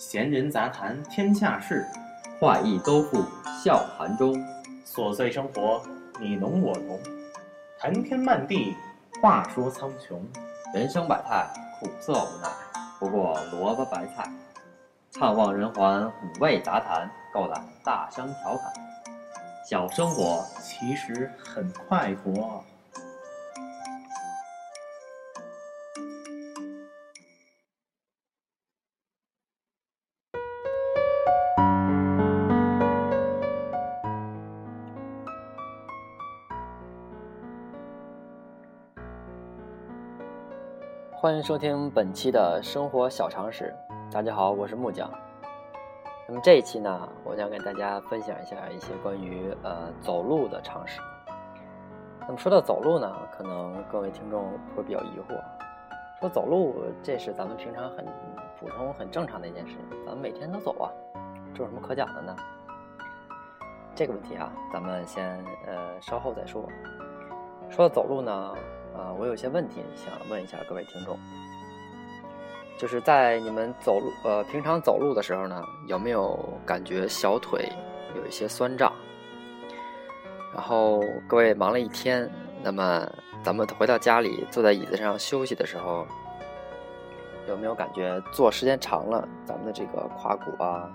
闲人杂谈天下事，画意都付笑谈中。琐碎生活你侬我侬，谈天漫地话说苍穹。人生百态，苦涩无奈，不过萝卜白菜。盼望人寰，五味杂谈，够胆大声调侃。小生活其实很快活。欢迎收听本期的生活小常识。大家好，我是木匠。那么这一期呢，我将给大家分享一下一些关于呃走路的常识。那么说到走路呢，可能各位听众会比较疑惑，说走路这是咱们平常很普通、很正常的一件事，咱们每天都走啊，这有什么可讲的呢？这个问题啊，咱们先呃稍后再说。说到走路呢。啊，我有些问题想问一下各位听众，就是在你们走路，呃，平常走路的时候呢，有没有感觉小腿有一些酸胀？然后各位忙了一天，那么咱们回到家里，坐在椅子上休息的时候，有没有感觉坐时间长了，咱们的这个胯骨啊，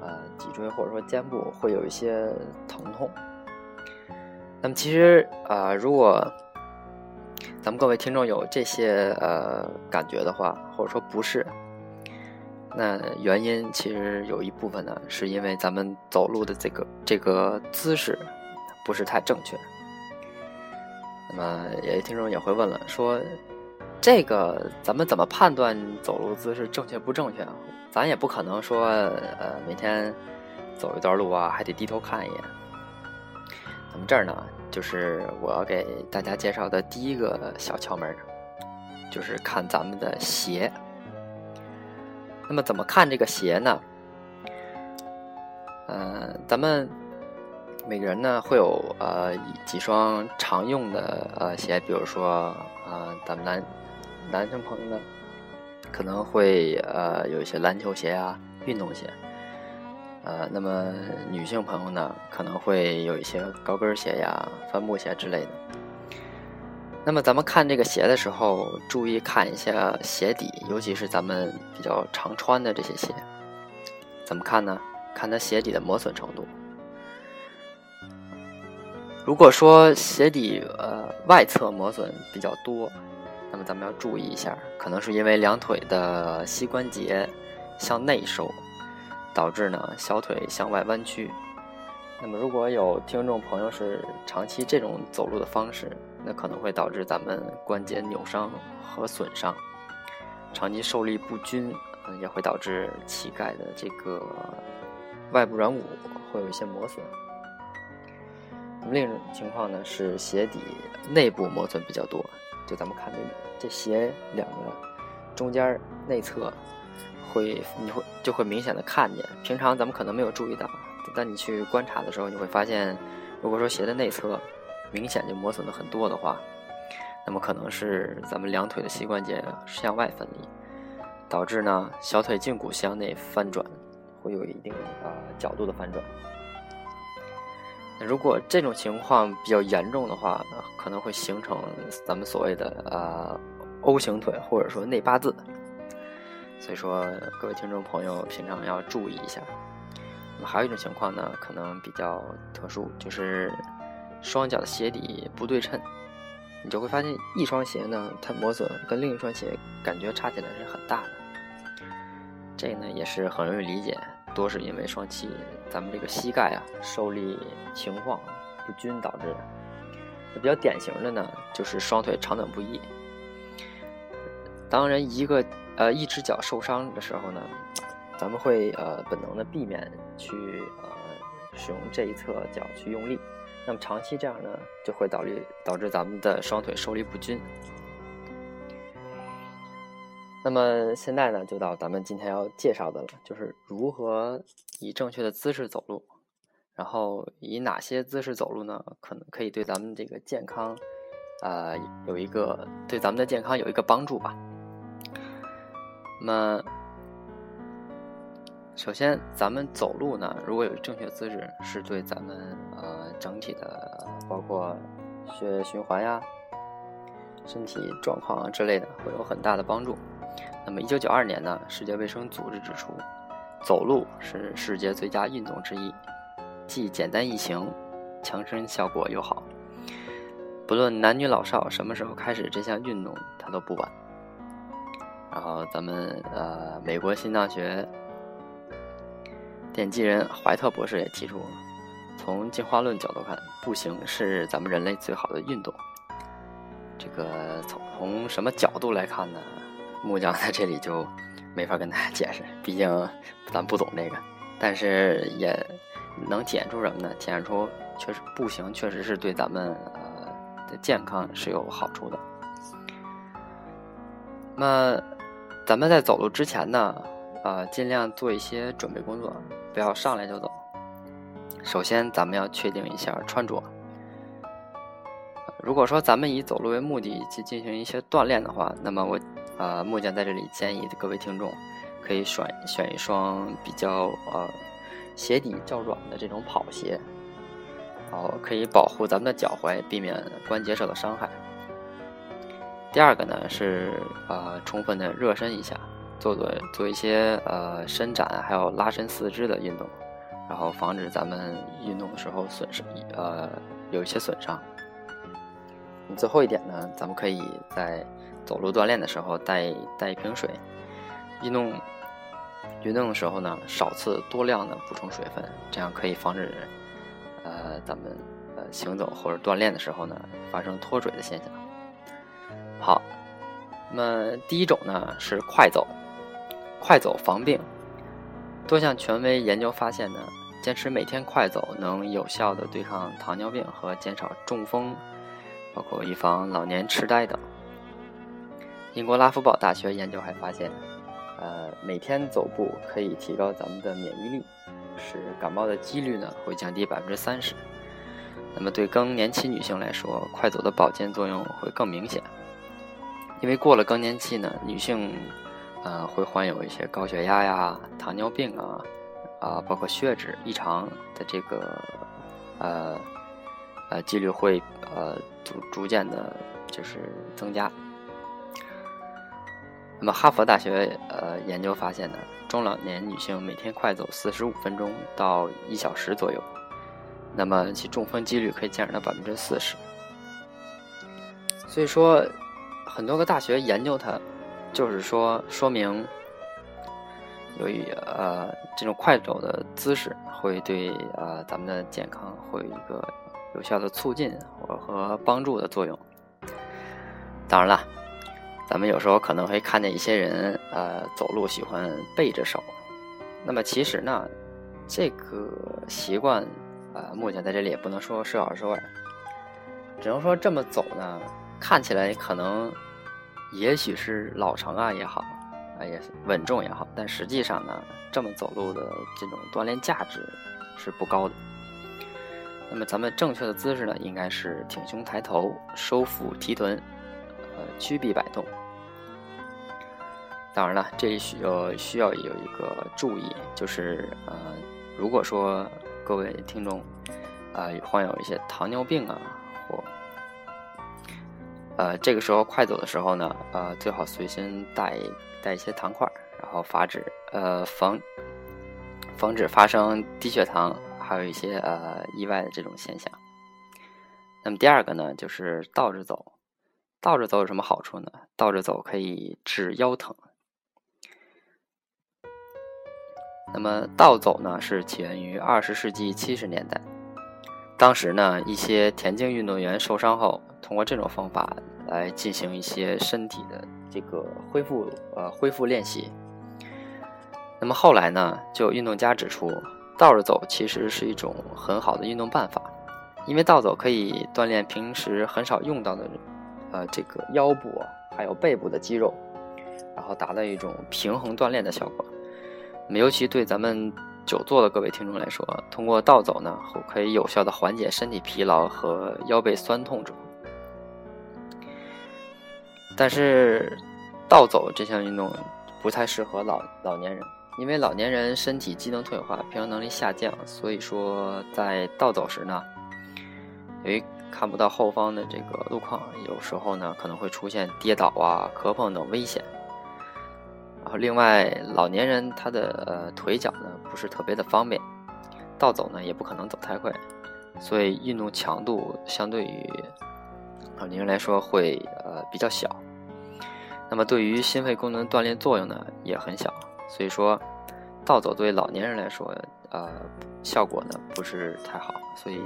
呃，脊椎或者说肩部会有一些疼痛？那么其实啊，如果咱们各位听众有这些呃感觉的话，或者说不是，那原因其实有一部分呢，是因为咱们走路的这个这个姿势不是太正确。那么有些听众也会问了，说这个咱们怎么判断走路姿势正确不正确？咱也不可能说呃每天走一段路啊，还得低头看一眼。咱们这儿呢？就是我要给大家介绍的第一个小窍门，就是看咱们的鞋。那么怎么看这个鞋呢？嗯，咱们每个人呢会有呃几双常用的呃鞋，比如说啊，咱们男男生朋友呢可能会呃有一些篮球鞋啊、运动鞋。呃，那么女性朋友呢，可能会有一些高跟鞋呀、帆布鞋之类的。那么咱们看这个鞋的时候，注意看一下鞋底，尤其是咱们比较常穿的这些鞋，怎么看呢？看它鞋底的磨损程度。如果说鞋底呃外侧磨损比较多，那么咱们要注意一下，可能是因为两腿的膝关节向内收。导致呢小腿向外弯曲，那么如果有听众朋友是长期这种走路的方式，那可能会导致咱们关节扭伤和损伤。长期受力不均，也会导致膝盖的这个外部软骨会有一些磨损。那么另一种情况呢是鞋底内部磨损比较多，就咱们看这这鞋两个中间内侧。会，你会就会明显的看见，平常咱们可能没有注意到，但你去观察的时候，你会发现，如果说鞋的内侧明显就磨损的很多的话，那么可能是咱们两腿的膝关节向外分离，导致呢小腿胫骨向内翻转，会有一定啊角度的翻转。如果这种情况比较严重的话，可能会形成咱们所谓的呃 O 型腿，或者说内八字。所以说，各位听众朋友，平常要注意一下。那么还有一种情况呢，可能比较特殊，就是双脚的鞋底不对称，你就会发现一双鞋呢，它磨损跟另一双鞋感觉差起来是很大的。这呢也是很容易理解，多是因为双膝咱们这个膝盖啊受力情况不均导致的。比较典型的呢，就是双腿长短不一。当然一个呃，一只脚受伤的时候呢，咱们会呃本能的避免去呃使用这一侧脚去用力，那么长期这样呢，就会导致导致咱们的双腿受力不均。那么现在呢，就到咱们今天要介绍的了，就是如何以正确的姿势走路，然后以哪些姿势走路呢，可能可以对咱们这个健康，呃，有一个对咱们的健康有一个帮助吧。那么，首先，咱们走路呢，如果有正确姿势，是对咱们呃整体的，包括血液循环呀、身体状况啊之类的，会有很大的帮助。那么，一九九二年呢，世界卫生组织指出，走路是世界最佳运动之一，既简单易行，强身效果又好。不论男女老少，什么时候开始这项运动，它都不晚。然后，咱们呃，美国心脏学。奠基人怀特博士也提出，从进化论角度看，步行是咱们人类最好的运动。这个从从什么角度来看呢？木匠在这里就没法跟大家解释，毕竟咱不懂这个。但是也能体现出什么呢？体现出确实步行确实是对咱们呃的健康是有好处的。那咱们在走路之前呢，呃，尽量做一些准备工作。不要上来就走。首先，咱们要确定一下穿着。如果说咱们以走路为目的去进行一些锻炼的话，那么我，呃，木匠在这里建议各位听众可以选选一双比较呃鞋底较软的这种跑鞋，然后可以保护咱们的脚踝，避免关节受到伤害。第二个呢是呃充分的热身一下。做做做一些呃伸展，还有拉伸四肢的运动，然后防止咱们运动的时候损失，呃有一些损伤。最后一点呢，咱们可以在走路锻炼的时候带带一瓶水，运动运动的时候呢少次多量的补充水分，这样可以防止呃咱们呃行走或者锻炼的时候呢发生脱水的现象。好，那么第一种呢是快走。快走防病。多项权威研究发现呢，坚持每天快走能有效的对抗糖尿病和减少中风，包括预防老年痴呆等。英国拉夫堡大学研究还发现，呃，每天走步可以提高咱们的免疫力，使感冒的几率呢会降低百分之三十。那么对更年期女性来说，快走的保健作用会更明显，因为过了更年期呢，女性。呃，会患有一些高血压呀、糖尿病啊，啊，包括血脂异常的这个，呃，呃，几率会呃逐逐渐的，就是增加。那么，哈佛大学呃研究发现呢，中老年女性每天快走四十五分钟到一小时左右，那么其中风几率可以减少到百分之四十。所以说，很多个大学研究它。就是说，说明由于呃这种快走的姿势会对呃咱们的健康会有一个有效的促进或和帮助的作用。当然了，咱们有时候可能会看见一些人呃走路喜欢背着手，那么其实呢，这个习惯呃目前在这里也不能说是好是坏，只能说这么走呢，看起来可能。也许是老成啊也好，啊也稳重也好，但实际上呢，这么走路的这种锻炼价值是不高的。那么咱们正确的姿势呢，应该是挺胸抬头，收腹提臀，呃，屈臂摆动。当然了，这里需要需要有一个注意，就是呃，如果说各位听众啊患有一些糖尿病啊或呃，这个时候快走的时候呢，呃，最好随身带带一些糖块，然后防止呃防防止发生低血糖，还有一些呃意外的这种现象。那么第二个呢，就是倒着走。倒着走有什么好处呢？倒着走可以治腰疼。那么倒走呢，是起源于二十世纪七十年代，当时呢，一些田径运动员受伤后。通过这种方法来进行一些身体的这个恢复，呃，恢复练习。那么后来呢，就有运动家指出，倒着走其实是一种很好的运动办法，因为倒走可以锻炼平时很少用到的，呃，这个腰部还有背部的肌肉，然后达到一种平衡锻炼的效果。那么尤其对咱们久坐的各位听众来说，通过倒走呢，可以有效的缓解身体疲劳和腰背酸痛症。但是，倒走这项运动不太适合老老年人，因为老年人身体机能退化，平衡能力下降，所以说在倒走时呢，由于看不到后方的这个路况，有时候呢可能会出现跌倒啊、磕碰等危险。然后另外，老年人他的呃腿脚呢不是特别的方便，倒走呢也不可能走太快，所以运动强度相对于老年人来说会呃比较小。那么对于心肺功能锻炼作用呢也很小，所以说倒走对老年人来说呃效果呢不是太好，所以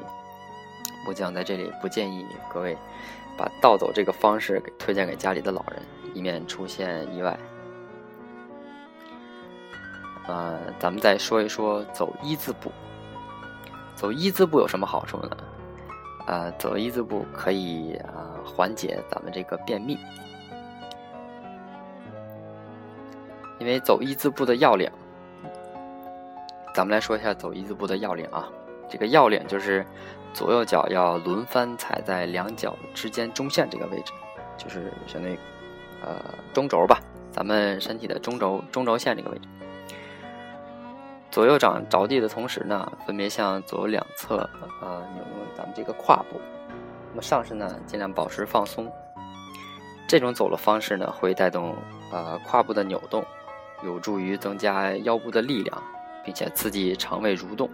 木匠在这里不建议各位把倒走这个方式给推荐给家里的老人，以免出现意外。呃，咱们再说一说走一字步。走一字步有什么好处呢？呃，走一字步可以啊缓解咱们这个便秘。因为走一字步的要领，咱们来说一下走一字步的要领啊。这个要领就是左右脚要轮番踩在两脚之间中线这个位置，就是相当于呃中轴吧，咱们身体的中轴中轴线这个位置。左右掌着地的同时呢，分别向左右两侧呃扭动咱们这个胯部。那么上身呢，尽量保持放松。这种走路方式呢，会带动呃胯部的扭动。有助于增加腰部的力量，并且刺激肠胃蠕动，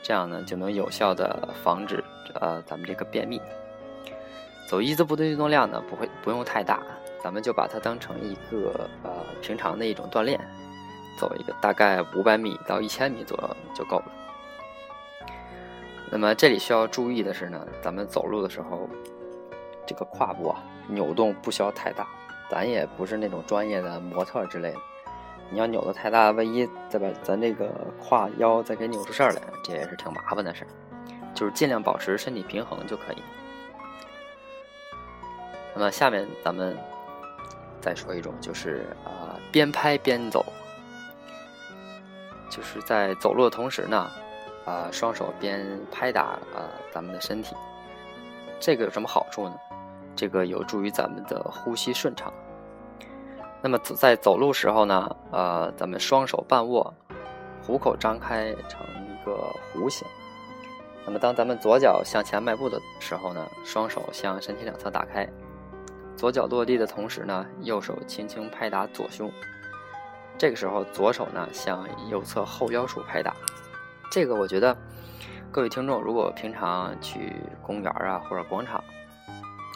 这样呢就能有效的防止呃咱们这个便秘。走一字步的运动量呢不会不用太大，咱们就把它当成一个呃平常的一种锻炼，走一个大概五百米到一千米左右就够了。那么这里需要注意的是呢，咱们走路的时候，这个胯部啊扭动不需要太大，咱也不是那种专业的模特之类的。你要扭的太大，万一再把咱这个胯腰再给扭出事儿来，这也是挺麻烦的事儿。就是尽量保持身体平衡就可以。那么下面咱们再说一种，就是啊边拍边走，就是在走路的同时呢，啊双手边拍打啊咱们的身体。这个有什么好处呢？这个有助于咱们的呼吸顺畅。那么在走路时候呢，呃，咱们双手半握，虎口张开成一个弧形。那么当咱们左脚向前迈步的时候呢，双手向身体两侧打开，左脚落地的同时呢，右手轻轻拍打左胸。这个时候左手呢向右侧后腰处拍打。这个我觉得各位听众如果平常去公园啊或者广场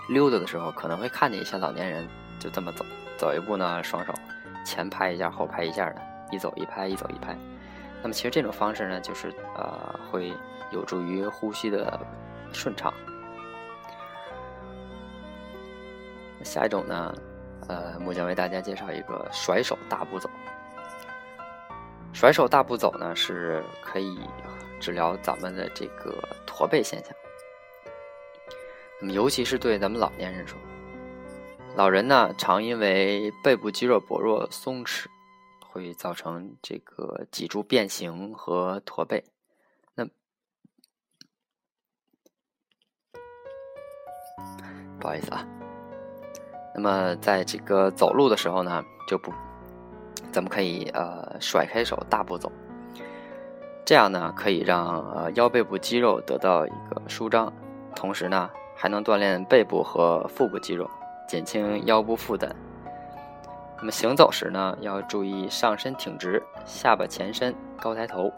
溜达的时候，可能会看见一些老年人就这么走。走一步呢，双手前拍一下，后拍一下的，一走一拍，一走一拍。那么其实这种方式呢，就是呃，会有助于呼吸的顺畅。下一种呢，呃，木匠为大家介绍一个甩手大步走。甩手大步走呢，是可以治疗咱们的这个驼背现象。那么尤其是对咱们老年人说。老人呢，常因为背部肌肉薄弱、松弛，会造成这个脊柱变形和驼背。那不好意思啊。那么在这个走路的时候呢，就不，咱们可以呃甩开手大步走，这样呢可以让呃腰背部肌肉得到一个舒张，同时呢还能锻炼背部和腹部肌肉。减轻腰部负担。那么行走时呢，要注意上身挺直，下巴前伸，高抬头。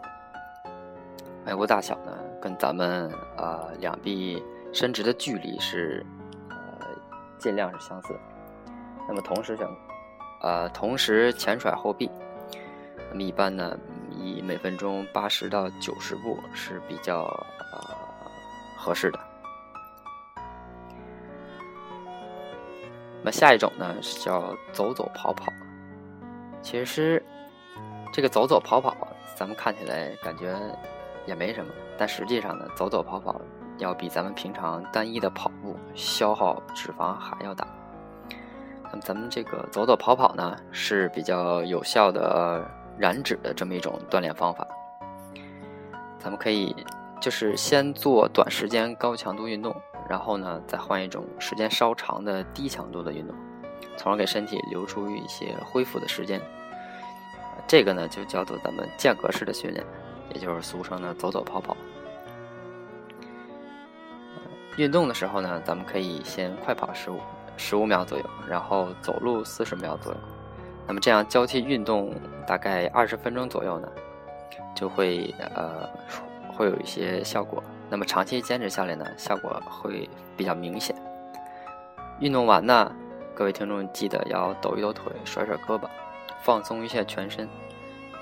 迈步大小呢，跟咱们呃两臂伸直的距离是呃尽量是相似。那么同时选呃同时前甩后臂。那么一般呢，以每分钟八十到九十步是比较呃合适的。那下一种呢是叫走走跑跑，其实这个走走跑跑，咱们看起来感觉也没什么，但实际上呢，走走跑跑要比咱们平常单一的跑步消耗脂肪还要大。咱们这个走走跑跑呢是比较有效的燃脂的这么一种锻炼方法。咱们可以就是先做短时间高强度运动。然后呢，再换一种时间稍长的低强度的运动，从而给身体留出一些恢复的时间。这个呢就叫做咱们间隔式的训练，也就是俗称的走走跑跑。运动的时候呢，咱们可以先快跑十五十五秒左右，然后走路四十秒左右。那么这样交替运动大概二十分钟左右呢，就会呃会有一些效果。那么长期坚持下来呢，效果会比较明显。运动完呢，各位听众记得要抖一抖腿，甩甩胳膊，放松一下全身。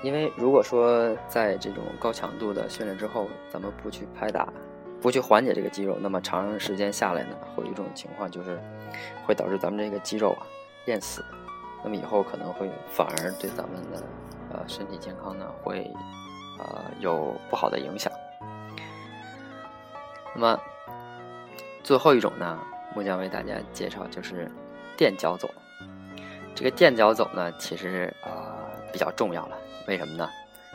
因为如果说在这种高强度的训练之后，咱们不去拍打。不去缓解这个肌肉，那么长时间下来呢，会有一种情况，就是会导致咱们这个肌肉啊练死，那么以后可能会反而对咱们的呃身体健康呢会呃有不好的影响。那么最后一种呢，木匠为大家介绍就是垫脚走。这个垫脚走呢，其实啊比较重要了，为什么呢？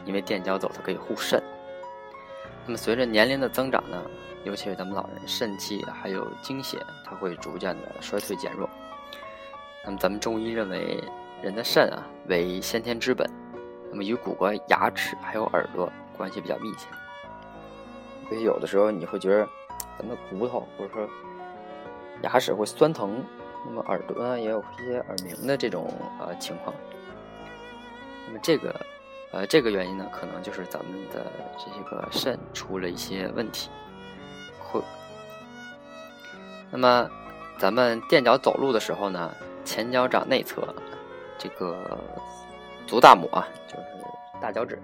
因为垫脚走它可以护肾。那么随着年龄的增长呢，尤其是咱们老人，肾气还有精血，它会逐渐的衰退减弱。那么咱们中医认为，人的肾啊为先天之本，那么与骨骼、牙齿还有耳朵关系比较密切。所以有的时候你会觉得，咱们骨头或者说牙齿会酸疼，那么耳朵呢也有一些耳鸣的这种呃情况。那么这个。呃，这个原因呢，可能就是咱们的这个肾出了一些问题，会。那么，咱们垫脚走路的时候呢，前脚掌内侧这个足大拇啊，就是大脚趾，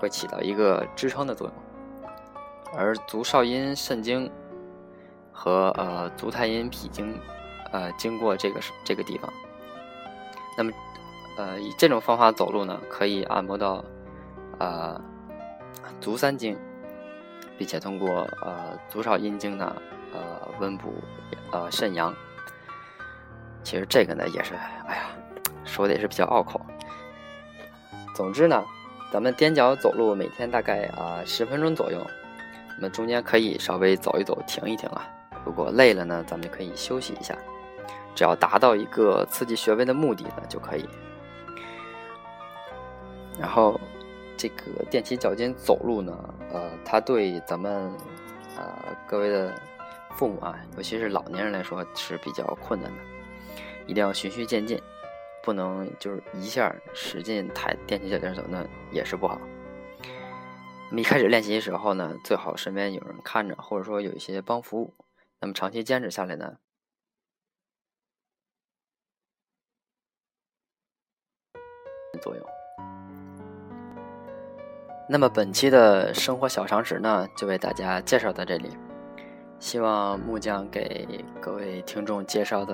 会起到一个支撑的作用，而足少阴肾经和呃足太阴脾经，呃，经过这个这个地方，那么。呃，以这种方法走路呢，可以按摩到，呃，足三经，并且通过呃足少阴经呢，呃温补呃肾阳。其实这个呢也是，哎呀，说的也是比较拗口。总之呢，咱们踮脚走路，每天大概啊十分钟左右，那么中间可以稍微走一走，停一停啊。如果累了呢，咱们就可以休息一下，只要达到一个刺激穴位的目的呢，就可以。然后，这个踮起脚尖走路呢，呃，它对咱们，呃，各位的父母啊，尤其是老年人来说是比较困难的，一定要循序渐进，不能就是一下使劲抬踮起脚尖走，那也是不好。那么一开始练习的时候呢，最好身边有人看着，或者说有一些帮扶。那么长期坚持下来呢，作用。那么本期的生活小常识呢，就为大家介绍到这里。希望木匠给各位听众介绍的。